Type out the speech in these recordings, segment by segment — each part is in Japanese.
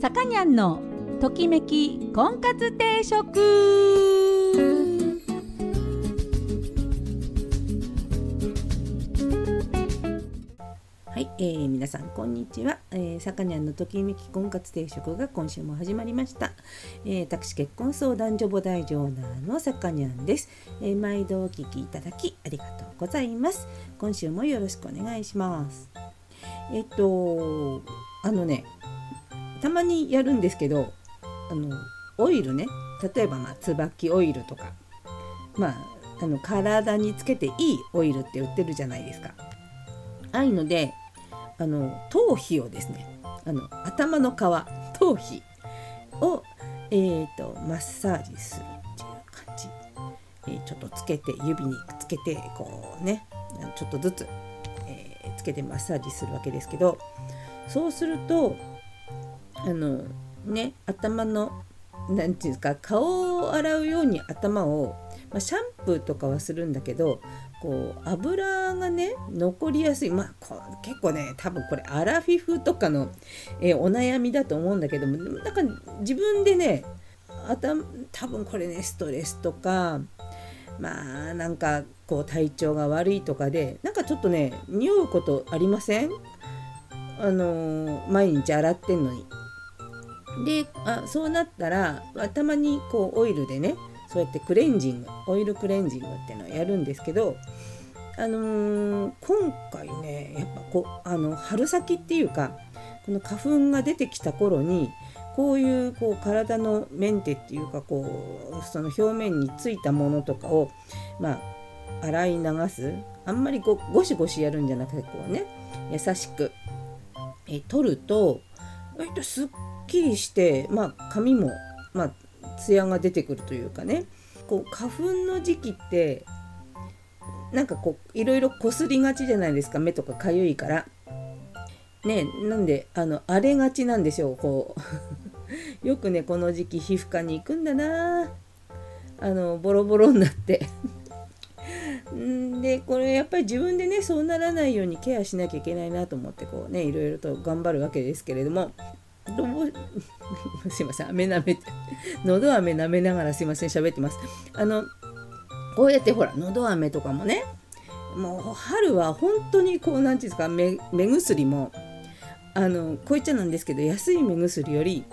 さかにゃんのときめき婚活定食。はい、えー、皆さんこんにちは、えー、さかにゃんのときめき婚活定食が今週も始まりました、えー、私結婚相談所母大丈ナーのさかにゃんです、えー、毎度お聞きいただきありがとうございます。今週もよろしくお願いします。えっとあのねたまにやるんですけどあのオイルね。例えばまあ椿オイルとか。まああの体につけていいオイルって売ってるじゃないですか。ああいうのであの頭皮をですね。あの頭の皮頭皮を、えーと、マッサージするっていう感じ、えー、ちょっとつけて指につけてこうね。ちょっとずつ、えー、つけてマッサージするわけですけどそうするとあのね頭の何て言うんですか顔を洗うように頭を、まあ、シャンプーとかはするんだけどこう油がね残りやすいまあこ結構ね多分これアラフィフとかの、えー、お悩みだと思うんだけどもなんか自分でね頭多分これねストレスとかまあなんかこう体調が悪いとかでなんかちょっとね匂うことありません？あのー、毎日洗ってんのに。であそうなったらたまにこうオイルでねそうやってクレンジングオイルクレンジングっていうのをやるんですけどあのー、今回ねやっぱこあの春先っていうかこの花粉が出てきた頃にこういうこう体のメンテっていうかこうその表面についたものとかをまあ洗い流すあんまりこうゴシゴシやるんじゃなくてこうね優しくえ取ると割とすっきりしてまあ髪もまあ艶が出てくるというかね。こう花粉の時期ってなんかこういろいろこすりがちじゃないですか。目とかかゆいから。ねなんであの荒れがちなんですよこう。よくねこの時期皮膚科に行くんだな。あのボロボロになって。んでこれやっぱり自分でねそうならないようにケアしなきゃいけないなと思ってこうねいろいろと頑張るわけですけれども。どうすいません飴舐めて喉飴舐めながらすいません喋ってますあのこうやってほら喉飴とかもねもう春は本当にこう何て言うんですか目薬もあのこう言っちゃなんですけど安い目薬より、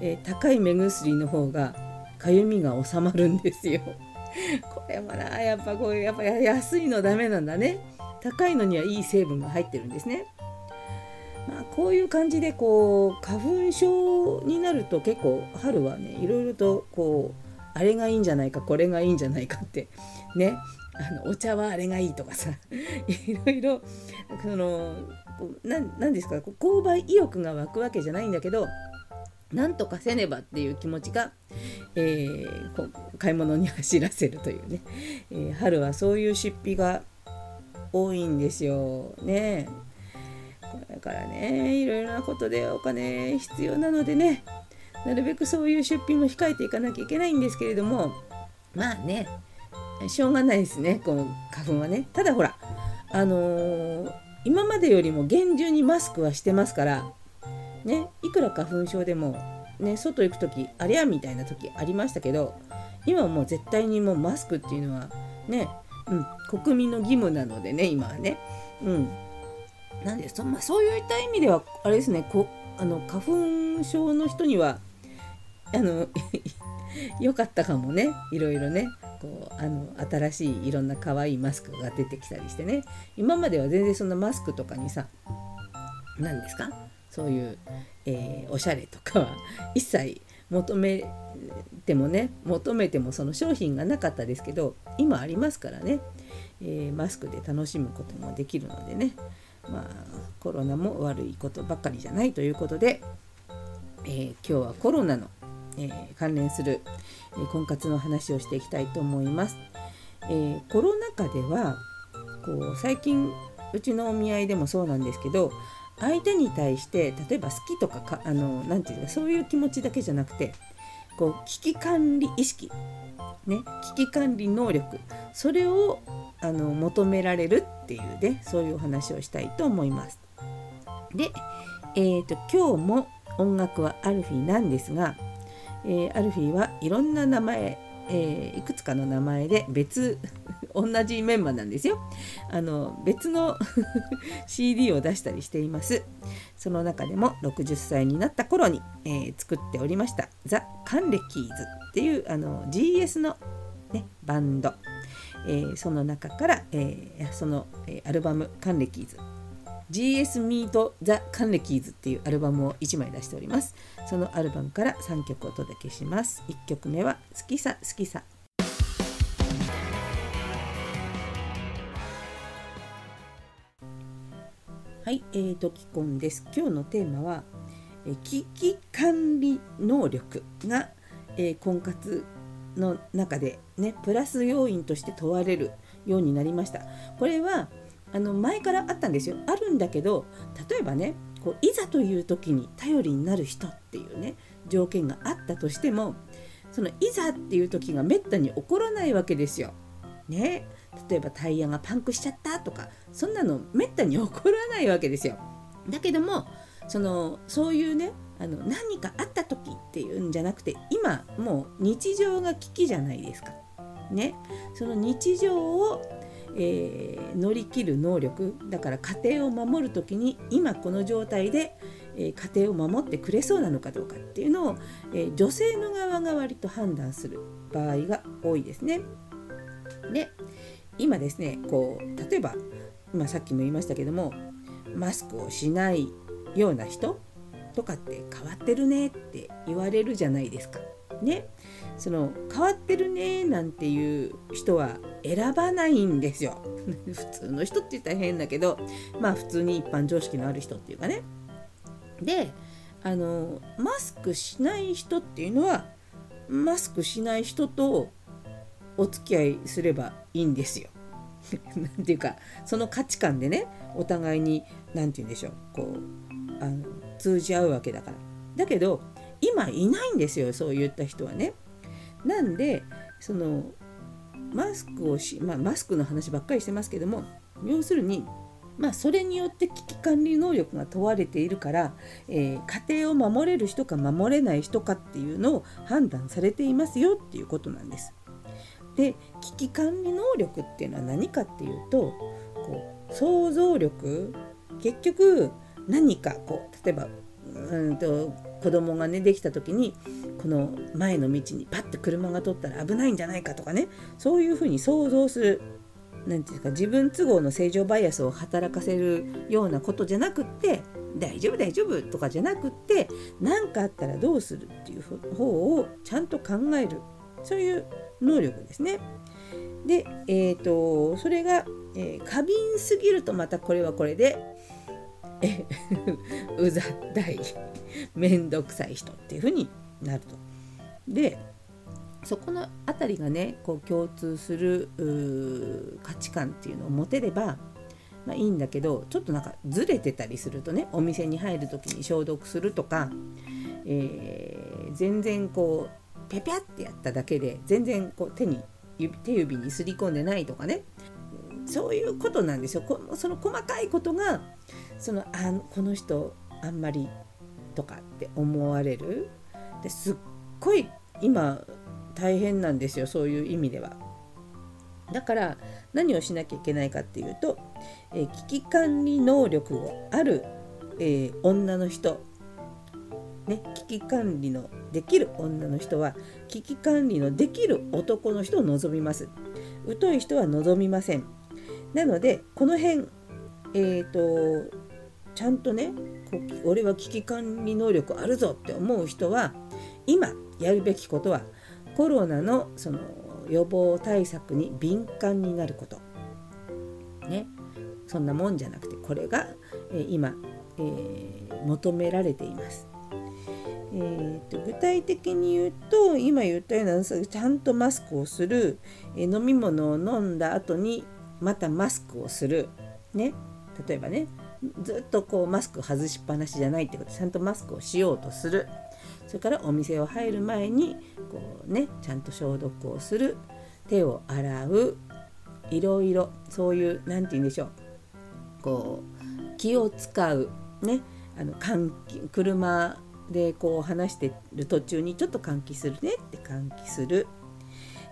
えー、高い目薬の方がかゆみが収まるんですよ。これもなやっぱこういうやっぱ安いのダメなんだね。高いのにはいい成分が入ってるんですね。まあ、こういう感じでこう花粉症になると結構春はねいろいろとこうあれがいいんじゃないかこれがいいんじゃないかってね。あのお茶はあれがいいとかさ いろいろその何ですか購買意欲が湧くわけじゃないんだけどなんとかせねばっていう気持ちが、えー、こう買い物に走らせるというね、えー、春はそういう出費が多いんですよ。ね。だからねいろいろなことでお金必要なのでねなるべくそういう出費も控えていかなきゃいけないんですけれどもまあねしょうがないですねこの花粉はね。ただほらあのー、今までよりも厳重にマスクはしてますからねいくら花粉症でもね外行く時ありゃみたいな時ありましたけど今はもう絶対にもうマスクっていうのはね、うん、国民の義務なのでね今はね、うん、なんでそ,、まあ、そういった意味ではあれですねこあの花粉症の人にはあの 良かったかもねいろいろね。こうあの新しいいろんな可愛いマスクが出てきたりしてね。今までは全然そんなマスクとかにさ何ですか？そういう、えー、おしゃれとかは 一切求めてもね求めてもその商品がなかったですけど今ありますからね、えー、マスクで楽しむこともできるのでね。まあ、コロナも悪いことばかりじゃないということで、えー、今日はコロナの、えー、関連する、えー、婚活の話をしていきたいと思います。えコロナ禍ではこう最近うちのお見合いでもそうなんですけど相手に対して例えば好きとかかあのなて言うかそういう気持ちだけじゃなくてこう危機管理意識、ね、危機管理能力それをあの求められるっていうねそういうお話をしたいと思います。で、えーと、今日も音楽はアルフィーなんですが、えー、アルフィーはいろんな名前、えー、いくつかの名前で別 同じメンバーなんですよ。あの別の CD を出したりしています。その中でも60歳になった頃に、えー、作っておりましたザ・カンレキーズっていうあの GS の、ね、バンド、えー、その中から、えー、その、えアルバム「カンレキーズ」GS Meet the カンレキーズっていうアルバムを1枚出しております。そのアルバムから3曲お届けします。1曲目は「好きさ好きさ」はい、えーと、キコンです。今日のテーマは、え危機管理能力が、えー、婚活の中でね、プラス要因として問われるようになりました。これはあの前からあったんですよ。あるんだけど、例えばね、こういざという時に頼りになる人っていうね、条件があったとしても、そのいざっていう時がめったに起こらないわけですよ。ね、例えばタイヤがパンクしちゃったとかそんなのめったに起こらないわけですよ。だけどもそのそういうねあの何かあった時っていうんじゃなくて今もう日常が危機じゃないですか。ね、その日常を、えー、乗り切る能力だから家庭を守る時に今この状態で、えー、家庭を守ってくれそうなのかどうかっていうのを、えー、女性の側が割と判断する場合が多いですね。で今ですねこう例えば今さっきも言いましたけどもマスクをしないような人とかって変わってるねって言われるじゃないですか。ね、その変わってるねなんていう人は選ばないんですよ。普通の人って言ったら変だけどまあ普通に一般常識のある人っていうかね。であのマスクしない人っていうのはマスクしない人とお付き合いすればいいんですよ。なんていうかその価値観でねお互いに何て言うんでしょうこうあの通じ合うわけだから。だけど今いないんですよそういった人はね。なんでそのマスクをし、まあ、マスクの話ばっかりしてますけども要するにまあ、それによって危機管理能力が問われているから、えー、家庭を守れる人か守れない人かっていうのを判断されていますよっていうことなんです。で危機管理能力っていうのは何かっていうとこう想像力結局何かこう例えばうんと子供がねできた時にこの前の道にパッて車が通ったら危ないんじゃないかとかねそういうふうに想像する何て言うか自分都合の正常バイアスを働かせるようなことじゃなくって大丈夫大丈夫とかじゃなくって何かあったらどうするっていう方をちゃんと考えるそういう能力ですね。で、えーと、それが、えー、過敏すぎるとまたこれはこれで うざったい面倒くさい人っていうふうになると。でそこの辺りがねこう共通する価値観っていうのを持てれば、まあ、いいんだけどちょっとなんかずれてたりするとねお店に入る時に消毒するとか、えー、全然こうピャピャってやっただけで全然こう手に手指にすり込んでないとかねそういうことなんですよ。その細かいことがそのあこの人あんまりとかって思われる。ですっごい今大変なんですよ。そういう意味では。だから何をしなきゃいけないかっていうと、えー、危機管理能力をある、えー、女の人。ね、危機管理のできる女の人は危機管理のできる男の人を望みます。疎い人は望みません。なのでこの辺えっ、ー、とちゃんとね俺は危機管理能力あるぞって思う人は今やるべきことはコロナのその予防対策に敏感になること。ね。そんなもんじゃなくてこれが、えー、今、えー、求められています。えーと、具体的に言うと今言ったようなちゃんとマスクをする、えー、飲み物を飲んだ後にまたマスクをする、ね、例えばね。ずっとこうマスク外しっぱなしじゃないってこと。ちゃんとマスクをしようとする。それからお店を入る前にこう、ね、ちゃんと消毒をする。手を洗う。いろいろ。そういう何て言うんでしょう。こう気を使う。ね。あの車でこう話してる途中にちょっと換気するね。って換気する。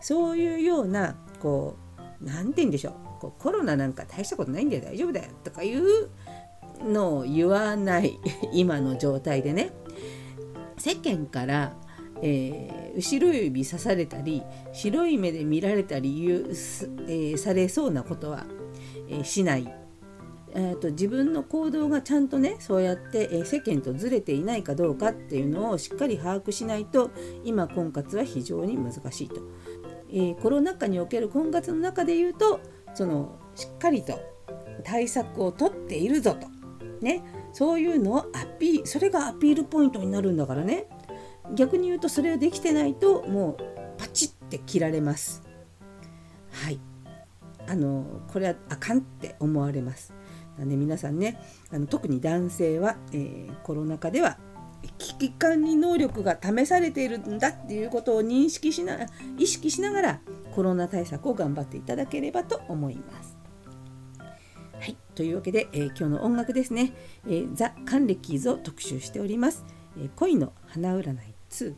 そういうようなこう何て言うんでしょう。こうコロナなんか大したことないんだよ大丈夫だよとかいうのを言わない 今の状態でね。世間から、えー、後ろ指さされたり白い目で見られたり、えー、されそうなことは、えー、しない。えーと、自分の行動がちゃんとねそうやって、え、世間とずれていないかどうかっていうのをしっかり把握しないと今婚活は非常に難しいと、え、コロナ禍における婚活の中で言うとそのしっかりと対策をとっているぞと。ね。そういうのをアピールそれがアピールポイントになるんだからね。逆に言うとそれをできてないともうパチッて切られます。はい。あのこれはあかんって思われます。なんで皆さんねあの特に男性は、えー、コロナ禍では危機管理能力が試されているんだっていうことを認識しな意識しながらコロナ対策を頑張っていただければと思います。はい、というわけで、えー、今日の音楽ですね、えー、ザ・カンレキーズを特集しております。えー、恋の花占い2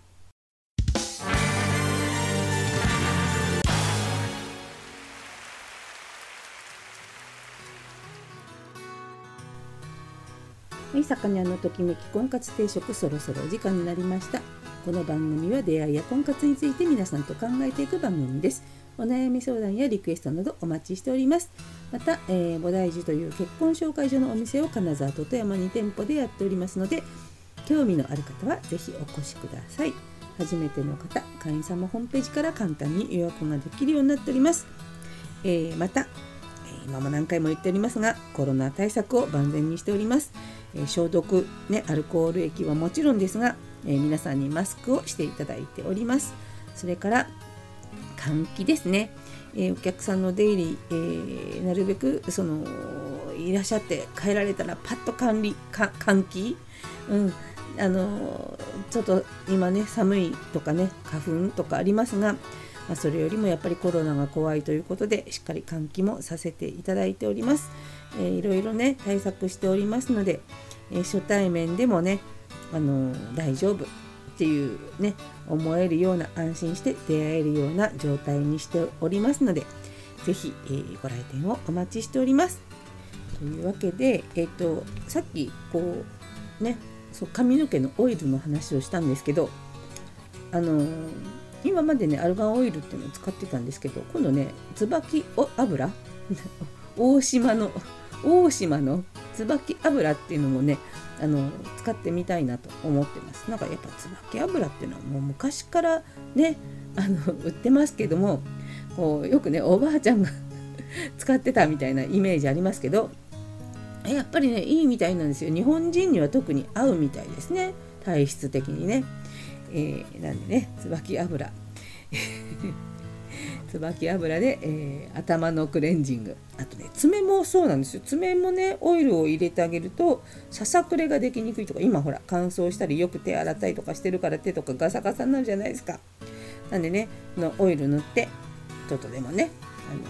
はい、さかにゃんのときめき婚活定食そろそろお時間になりました。この番組は出会いや婚活について皆さんと考えていく番組です。お悩み相談やリクエストなどお待ちしております。また、えー、菩提寺という結婚紹介所のお店を金沢と富山に店舗でやっておりますので、興味のある方はぜひお越しください。初めての方、会員様ホームページから簡単に予約ができるようになっております。えー、また、今も何回も言っておりますが、コロナ対策を万全にしております。え消毒、ね、アルコール液はもちろんですが、え皆さんにマスクをしていただいております。それから換気ですね、えお客さんの出入り、えー、なるべくそのいらっしゃって帰られたらパッと管理か換気、うん、あのちょっと今ね寒いとかね花粉とかありますが、まあ、それよりもやっぱりコロナが怖いということでしっかり換気もさせていただいております。えー、いろいろね対策しておりますので、えー、初対面でもね、あのー、大丈夫っていうね思えるような安心して出会えるような状態にしておりますので是非、えー、ご来店をお待ちしております。というわけで、えーと、さっきこうねそう髪の毛のオイルの話をしたんですけどあのー、今までねアルガンオイルっていうのを使ってたんですけど今度ね椿油？大島の大島の椿油っていうのもねあの使ってみたいなと思ってます。なんかやっぱ椿油っていうのはもう昔からねあの売ってますけどもこうよくねおばあちゃんが 使ってたみたいなイメージありますけどやっぱりねいいみたいなんですよ。日本人には特に合うみたいですね。体質的にね、えー、なんでね椿油。椿油で、えー、頭のクレンジング。あとね爪もそうなんですよ。爪もねオイルを入れてあげるとささくれができにくいとか今ほら乾燥したりよく手洗ったりとかしてるから手とかガサガサになるじゃないですか。なんでねのオイル塗ってちょっとでもねあの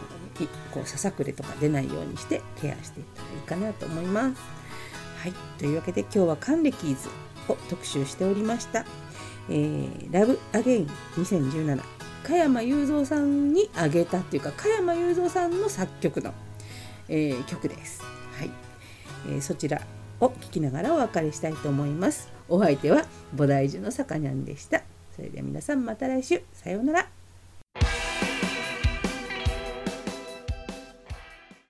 こうささくれとか出ないようにしてケアしていったらいいかなと思います。はい。というわけで今日はカンレキーズを特集しておりました、えー、ラブアゲイン2017加山雄三さんにあげたっていうか加山雄三さんの作曲の、えー、曲です。はい、えー、そちらを聴きながらお別れしたいと思います。お相手は菩提樹のさかにゃんでした。それでは皆さんまた来週さようなら。